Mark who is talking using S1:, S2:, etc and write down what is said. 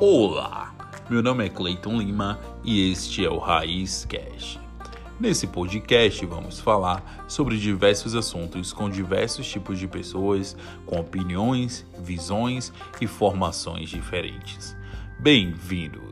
S1: Olá, meu nome é Cleiton Lima e este é o Raiz Cash. Nesse podcast vamos falar sobre diversos assuntos com diversos tipos de pessoas, com opiniões, visões e formações diferentes. Bem-vindo!